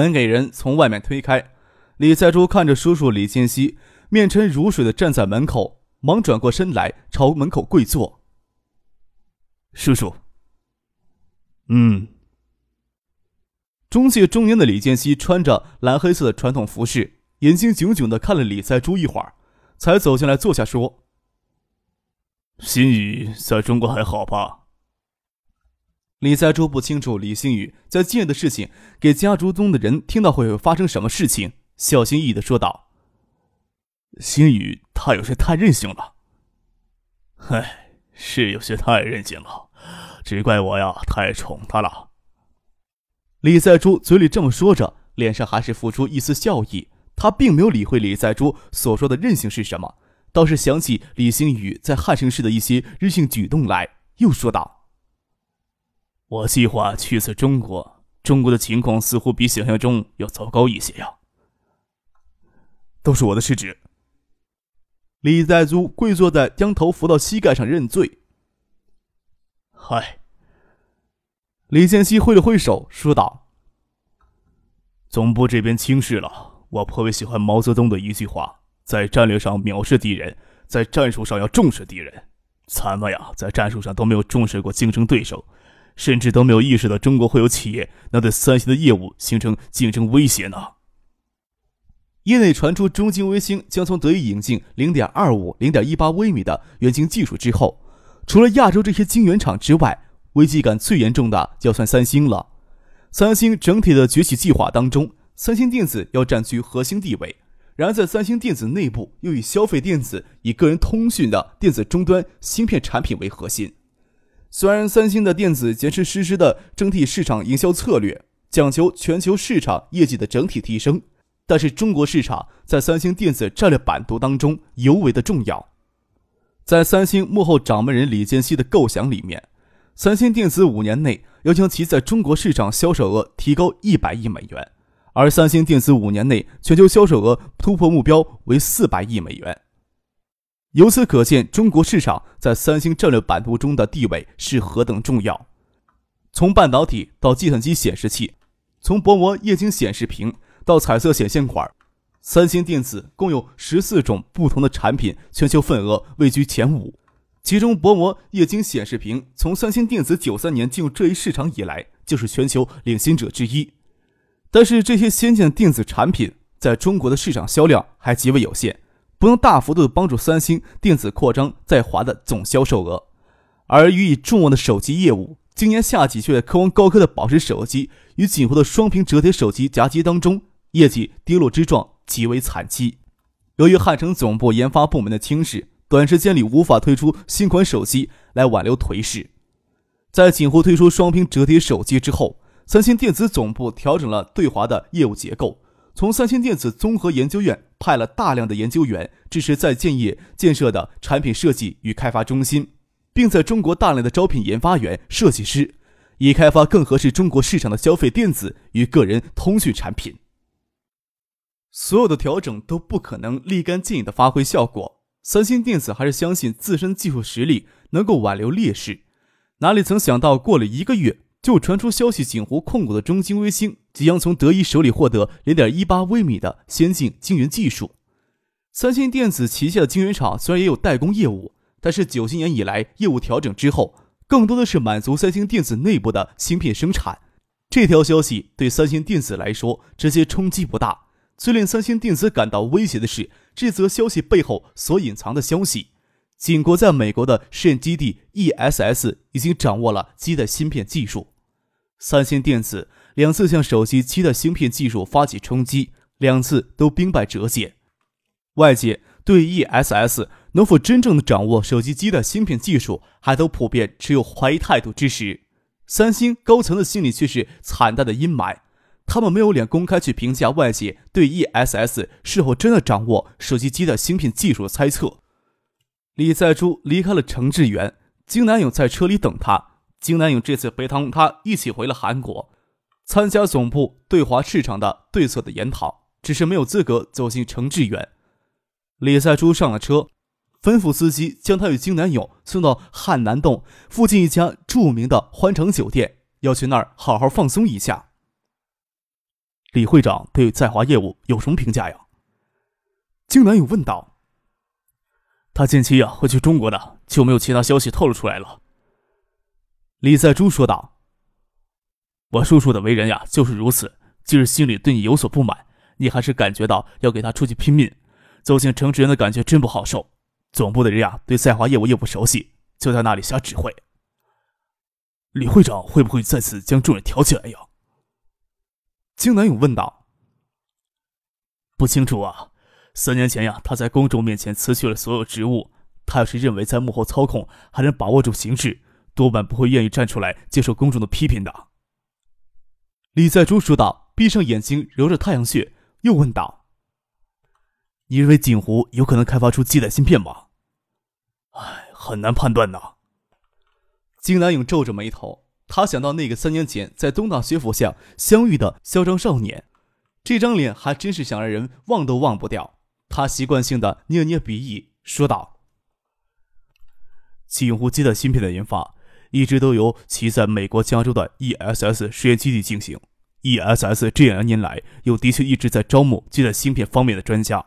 门给人从外面推开，李在珠看着叔叔李建熙面沉如水的站在门口，忙转过身来朝门口跪坐。叔叔，嗯。中介中年的李建熙穿着蓝黑色的传统服饰，眼睛炯炯的看了李在珠一会儿，才走进来坐下说：“心宇在中国还好吧？”李在珠不清楚李星宇在今日的事情给家族中的人听到会发生什么事情，小心翼翼的说道：“星宇他有些太任性了。唉，是有些太任性了，只怪我呀太宠他了。”李在珠嘴里这么说着，脸上还是浮出一丝笑意。他并没有理会李在珠所说的任性是什么，倒是想起李星宇在汉城市的一些任性举动来，又说道。我计划去次中国，中国的情况似乎比想象中要糟糕一些呀。都是我的失职。李在珠跪坐在，将头伏到膝盖上认罪。嗨，李建熙挥了挥手说道：“总部这边轻视了。我颇为喜欢毛泽东的一句话：在战略上藐视敌人，在战术上要重视敌人。咱们呀，在战术上都没有重视过竞争对手。”甚至都没有意识到中国会有企业能对三星的业务形成竞争威胁呢。业内传出中金微星将从德意引进零点二五、零点一八微米的元晶技术之后，除了亚洲这些晶圆厂之外，危机感最严重的就算三星了。三星整体的崛起计划当中，三星电子要占据核心地位。然而，在三星电子内部，又以消费电子、以个人通讯的电子终端芯片产品为核心。虽然三星的电子坚持实施的整体市场营销策略，讲求全球市场业绩的整体提升，但是中国市场在三星电子战略版图当中尤为的重要。在三星幕后掌门人李健熙的构想里面，三星电子五年内要将其在中国市场销售额提高一百亿美元，而三星电子五年内全球销售额突破目标为四百亿美元。由此可见，中国市场在三星战略版图中的地位是何等重要。从半导体到计算机显示器，从薄膜液晶显示屏到彩色显现管，三星电子共有十四种不同的产品，全球份额位居前五。其中，薄膜液晶显示屏从三星电子九三年进入这一市场以来，就是全球领先者之一。但是，这些先进的电子产品在中国的市场销量还极为有限。不能大幅度的帮助三星电子扩张在华的总销售额，而予以重望的手机业务，今年夏季却在科王高科的宝石手机与锦湖的双屏折叠手机夹击当中，业绩跌落之状极为惨凄。由于汉城总部研发部门的轻视，短时间里无法推出新款手机来挽留颓势。在锦湖推出双屏折叠手机之后，三星电子总部调整了对华的业务结构。从三星电子综合研究院派了大量的研究员支持在建业建设的产品设计与开发中心，并在中国大量的招聘研发员、设计师，以开发更合适中国市场的消费电子与个人通讯产品。所有的调整都不可能立竿见影的发挥效果。三星电子还是相信自身技术实力能够挽留劣势，哪里曾想到过了一个月。就传出消息，锦湖控股的中金微星即将从德仪手里获得零点一八微米的先进晶圆技术。三星电子旗下的晶圆厂虽然也有代工业务，但是九七年以来业务调整之后，更多的是满足三星电子内部的芯片生产。这条消息对三星电子来说直接冲击不大，最令三星电子感到威胁的是这则消息背后所隐藏的消息。锦国在美国的试验基地 ESS 已经掌握了基带芯片技术。三星电子两次向手机基带芯片技术发起冲击，两次都兵败折节。外界对 ESS 能否真正的掌握手机基带芯片技术，还都普遍持有怀疑态度之时，三星高层的心里却是惨淡的阴霾。他们没有脸公开去评价外界对 ESS 是否真的掌握手机基带芯片技术的猜测。李在洙离开了程志远，金南勇在车里等他。金南勇这次陪同他一起回了韩国，参加总部对华市场的对策的研讨，只是没有资格走进程志远。李在洙上了车，吩咐司机将他与金南勇送到汉南洞附近一家著名的欢城酒店，要去那儿好好放松一下。李会长对在华业务有什么评价呀？金南勇问道。他近期呀会去中国的，就没有其他消息透露出来了。李在洙说道：“我叔叔的为人呀就是如此，即使心里对你有所不满，你还是感觉到要给他出去拼命。走进城池人的感觉真不好受。总部的人呀对在华业务又不熟悉，就在那里瞎指挥。李会长会不会再次将众人挑起来呀？”金南勇问道。“不清楚啊。三年前呀，他在公众面前辞去了所有职务。他要是认为在幕后操控还能把握住形势。”多半不会愿意站出来接受公众的批评的。李在洙说道，闭上眼睛揉着太阳穴，又问道：“你认为锦湖有可能开发出基带芯片吗？”“唉，很难判断呐。”金南勇皱着眉头，他想到那个三年前在东大学府下相遇的嚣张少年，这张脸还真是想让人忘都忘不掉。他习惯性的捏捏鼻翼，说道：“锦湖基带芯片的研发。”一直都由其在美国加州的 ESS 实验基地进行。ESS 这两年来又的确一直在招募基带芯片方面的专家。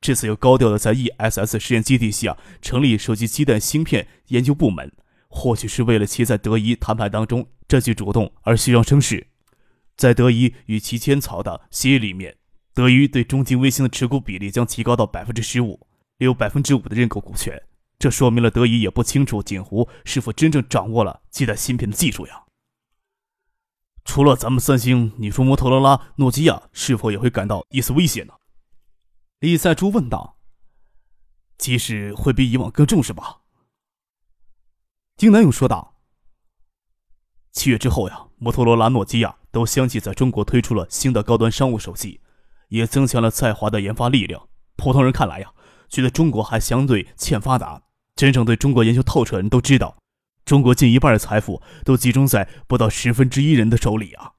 这次又高调的在 ESS 实验基地下成立手机基带芯片研究部门，或许是为了其在德仪谈判当中占据主动而虚张声势。在德仪与其签草的协议里面，德仪对中金微星的持股比例将提高到百分之十五，有百分之五的认购股权。这说明了德仪也不清楚锦湖是否真正掌握了基带芯片的技术呀。除了咱们三星，你说摩托罗拉、诺基亚是否也会感到一丝威胁呢？李赛珠问道。即使会比以往更重视吧？金南勇说道。七月之后呀，摩托罗拉、诺基亚都相继在中国推出了新的高端商务手机，也增强了在华的研发力量。普通人看来呀。觉得中国还相对欠发达，真正对中国研究透彻的人都知道，中国近一半的财富都集中在不到十分之一人的手里啊。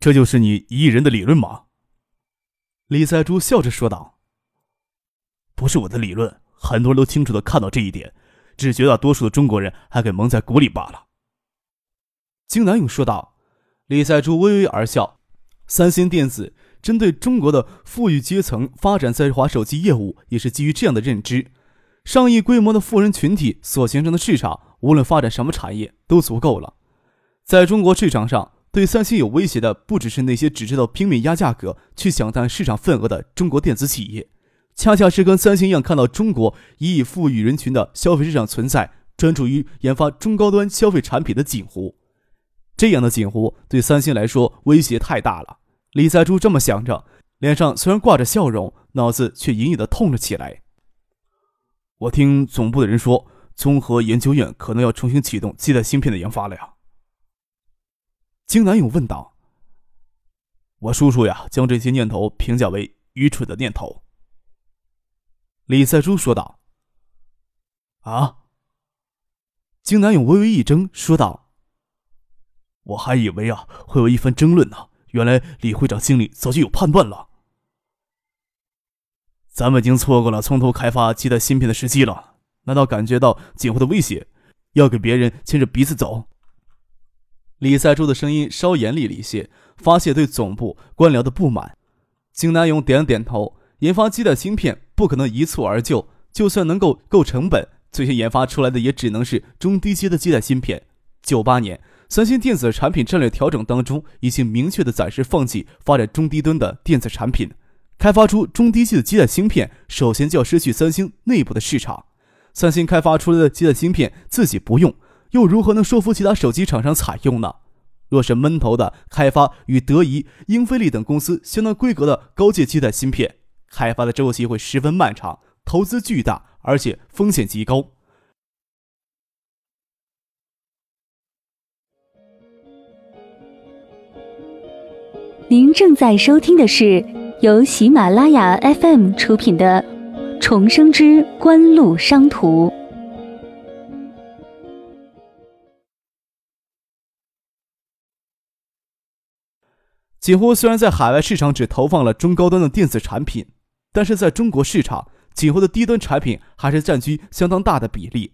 这就是你一亿人的理论吗？李在洙笑着说道：“不是我的理论，很多人都清楚的看到这一点，只觉得多数的中国人还给蒙在鼓里罢了。”金南勇说道。李在洙微微而笑，三星电子。针对中国的富裕阶层发展在华手机业务，也是基于这样的认知：上亿规模的富人群体所形成的市场，无论发展什么产业都足够了。在中国市场上，对三星有威胁的不只是那些只知道拼命压价格去抢占市场份额的中国电子企业，恰恰是跟三星一样看到中国一亿富裕人群的消费市场存在，专注于研发中高端消费产品的锦湖。这样的锦湖对三星来说威胁太大了。李在洙这么想着，脸上虽然挂着笑容，脑子却隐隐的痛了起来。我听总部的人说，综合研究院可能要重新启动基带芯片的研发了呀。金南勇问道：“我叔叔呀，将这些念头评价为愚蠢的念头。”李赛珠说道。“啊！”金南勇微微一怔，说道：“我还以为啊，会有一番争论呢。”原来李会长心里早就有判断了。咱们已经错过了从头开发基带芯片的时机了。难道感觉到锦湖的威胁，要给别人牵着鼻子走？李在洙的声音稍严厉了一些，发泄对总部官僚的不满。金南勇点了点头，研发基带芯片不可能一蹴而就，就算能够够成本，最先研发出来的也只能是中低阶的基带芯片。九八年。三星电子产品战略调整当中，已经明确的暂时放弃发展中低端的电子产品，开发出中低级的基带芯片，首先就要失去三星内部的市场。三星开发出来的基带芯片自己不用，又如何能说服其他手机厂商采用呢？若是闷头的开发与德仪、英飞利等公司相当规格的高阶基带芯片，开发的周期会十分漫长，投资巨大，而且风险极高。您正在收听的是由喜马拉雅 FM 出品的《重生之官路商途》。锦湖虽然在海外市场只投放了中高端的电子产品，但是在中国市场，锦湖的低端产品还是占据相当大的比例。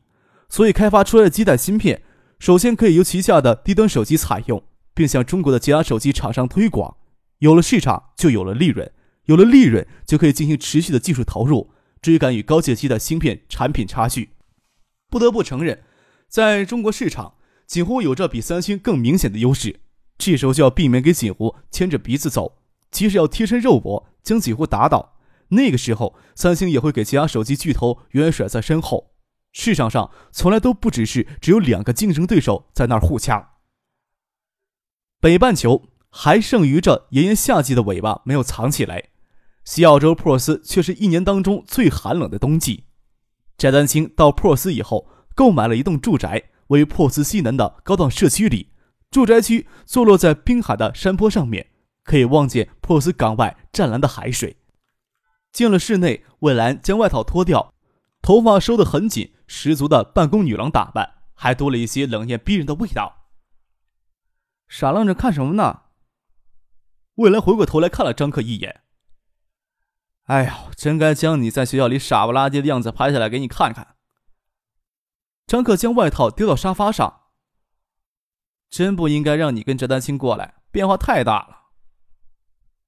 所以，开发出来的基带芯片，首先可以由旗下的低端手机采用，并向中国的其他手机厂商推广。有了市场，就有了利润；有了利润，就可以进行持续的技术投入，追赶与高阶机的芯片产品差距。不得不承认，在中国市场，锦湖有着比三星更明显的优势。这时候就要避免给锦湖牵着鼻子走，即使要贴身肉搏将锦湖打倒，那个时候三星也会给其他手机巨头远远甩在身后。市场上从来都不只是只有两个竞争对手在那儿互掐。北半球。还剩余着炎炎夏季的尾巴没有藏起来，西澳洲珀斯却是一年当中最寒冷的冬季。翟丹青到珀斯以后，购买了一栋住宅，位于珀斯西南的高档社区里。住宅区坐落在滨海的山坡上面，可以望见珀斯港外湛蓝的海水。进了室内，魏兰将外套脱掉，头发收得很紧，十足的办公女郎打扮，还多了一些冷艳逼人的味道。傻愣着看什么呢？魏兰回过头来看了张克一眼。哎呦，真该将你在学校里傻不拉几的样子拍下来给你看看。张克将外套丢到沙发上。真不应该让你跟翟丹青过来，变化太大了。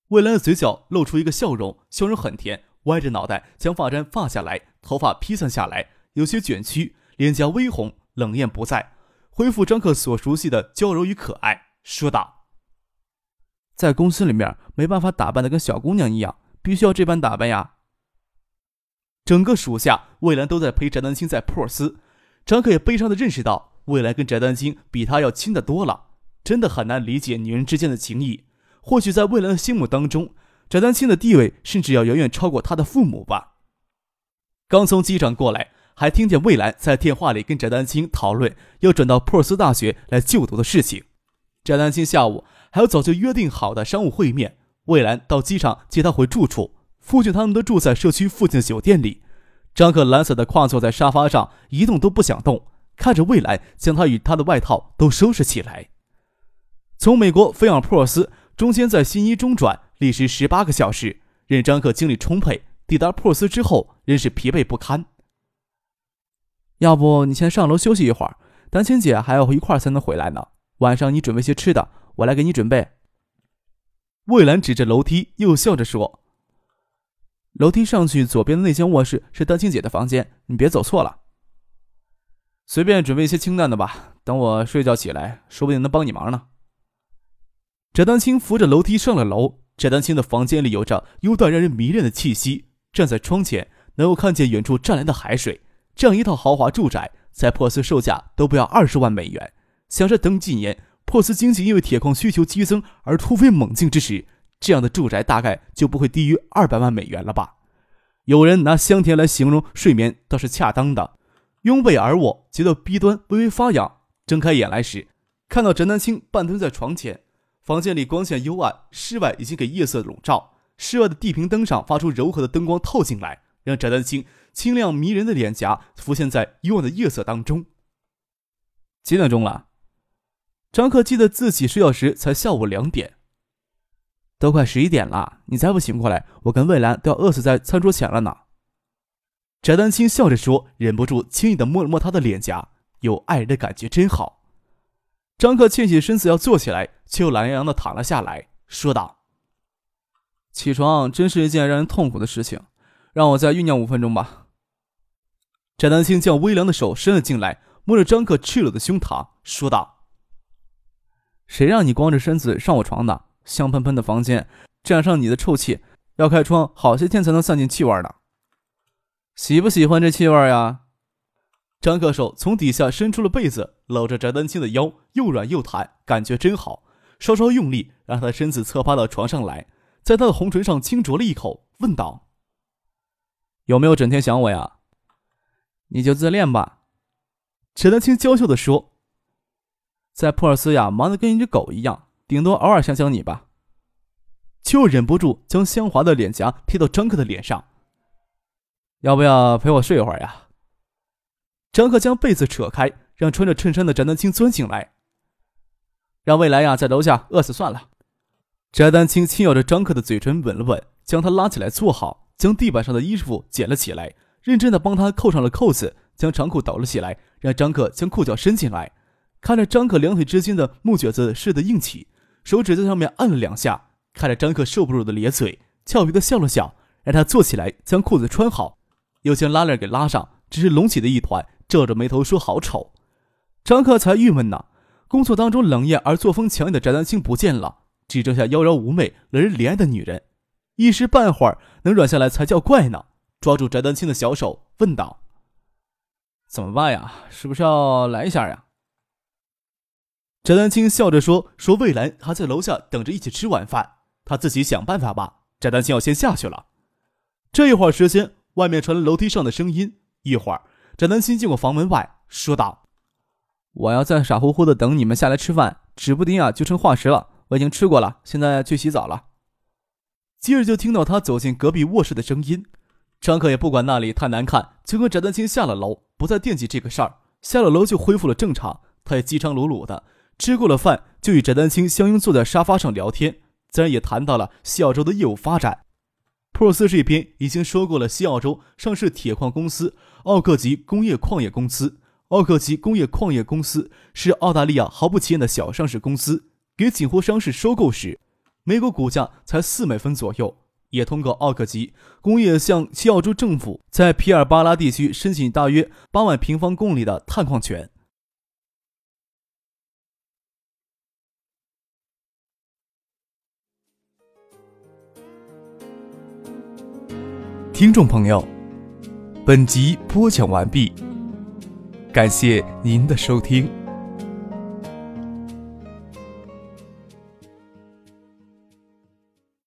魏兰的嘴角露出一个笑容，笑容很甜，歪着脑袋将发簪放下来，头发披散下来，有些卷曲，脸颊微红，冷艳不在，恢复张克所熟悉的娇柔与可爱，说道。在公司里面没办法打扮的跟小姑娘一样，必须要这般打扮呀。整个暑假魏兰都在陪翟丹青在珀斯，张克也悲伤的认识到，魏兰跟翟丹青比他要亲的多了，真的很难理解女人之间的情谊。或许在未来的心目当中，翟丹青的地位甚至要远远超过他的父母吧。刚从机场过来，还听见魏兰在电话里跟翟丹青讨论要转到珀斯大学来就读的事情。翟丹青下午。还有早就约定好的商务会面，魏兰到机场接他回住处。父亲他们都住在社区附近的酒店里。张克懒散的跨坐在沙发上，一动都不想动，看着魏兰将他与他的外套都收拾起来。从美国飞往珀斯，中间在新一中转，历时十八个小时，任张克精力充沛。抵达珀斯之后，仍是疲惫不堪。要不你先上楼休息一会儿，丹青姐还要一块才能回来呢。晚上你准备些吃的。我来给你准备。魏兰指着楼梯，又笑着说：“楼梯上去，左边的那间卧室是丹青姐的房间，你别走错了。随便准备一些清淡的吧，等我睡觉起来，说不定能帮你忙呢。”翟丹青扶着楼梯上了楼。翟丹青的房间里有着幽淡让人迷恋的气息，站在窗前能够看见远处湛蓝的海水。这样一套豪华住宅，在珀斯售价都不要二十万美元。想着等几年。珀斯经济因为铁矿需求激增而突飞猛进之时，这样的住宅大概就不会低于二百万美元了吧？有人拿香甜来形容睡眠，倒是恰当的。拥被而卧，觉得鼻端微微发痒。睁开眼来时，看到翟丹青半蹲在床前。房间里光线幽暗，室外已经给夜色笼罩。室外的地平灯上发出柔和的灯光透进来，让翟丹青清亮迷人的脸颊浮现在幽暗的夜色当中。几点钟了？张克记得自己睡觉时才下午两点，都快十一点了，你再不醒过来，我跟魏兰都要饿死在餐桌前了呢。翟丹青笑着说，忍不住轻易的摸了摸他的脸颊，有爱人的感觉真好。张克欠起身子要坐起来，却又懒洋洋的躺了下来，说道：“起床真是一件让人痛苦的事情，让我再酝酿五分钟吧。”翟丹青将微凉的手伸了进来，摸着张克赤裸的胸膛，说道。谁让你光着身子上我床的？香喷喷的房间，沾上你的臭气，要开窗好些天才能散尽气味呢。喜不喜欢这气味呀？张克手从底下伸出了被子，搂着翟丹青的腰，又软又弹，感觉真好。稍稍用力，让他身子侧趴到床上来，在他的红唇上轻啄了一口，问道：“有没有整天想我呀？”你就自恋吧。”翟丹青娇羞地说。在普尔斯呀，忙得跟一只狗一样，顶多偶尔想想你吧。就忍不住将香华的脸颊贴到张克的脸上。要不要陪我睡一会儿呀？张克将被子扯开，让穿着衬衫的翟丹青钻进来。让未来呀在楼下饿死算了。翟丹青轻咬着张克的嘴唇，吻了吻，将他拉起来坐好，将地板上的衣服捡了起来，认真的帮他扣上了扣子，将长裤抖了起来，让张克将裤脚伸进来。看着张克两腿之间的木橛子似的硬起，手指在上面按了两下，看着张克受不住的咧嘴，俏皮的笑了笑，让他坐起来将裤子穿好。又将拉链给拉上，只是隆起的一团，皱着眉头说：“好丑。”张克才郁闷呢。工作当中冷艳而作风强硬的翟丹青不见了，只剩下妖娆妩媚、惹人怜爱的女人。一时半会儿能软下来才叫怪呢。抓住翟丹青的小手，问道：“怎么办呀？是不是要来一下呀？”翟丹青笑着说：“说魏兰还在楼下等着一起吃晚饭，他自己想办法吧。”翟丹青要先下去了。这一会儿时间。外面传来楼梯上的声音。一会儿，翟丹青进过房门外，说道：“我要再傻乎乎的等你们下来吃饭，指不定啊就成化石了。我已经吃过了，现在去洗澡了。”接着就听到他走进隔壁卧室的声音。张可也不管那里太难看，就跟翟丹青下了楼，不再惦记这个事儿。下了楼就恢复了正常。他也饥肠辘辘的，吃过了饭，就与翟丹青相拥坐在沙发上聊天，自然也谈到了西澳洲的业务发展。珀斯这边已经收购了西澳洲上市铁矿公司奥克吉工业矿业公司。奥克吉工业矿业公司是澳大利亚毫不起眼的小上市公司，给锦湖商事收购时，每股股价才四美分左右。也通过奥克吉工业向西澳洲政府在皮尔巴拉地区申请大约八万平方公里的探矿权。听众朋友，本集播讲完毕，感谢您的收听。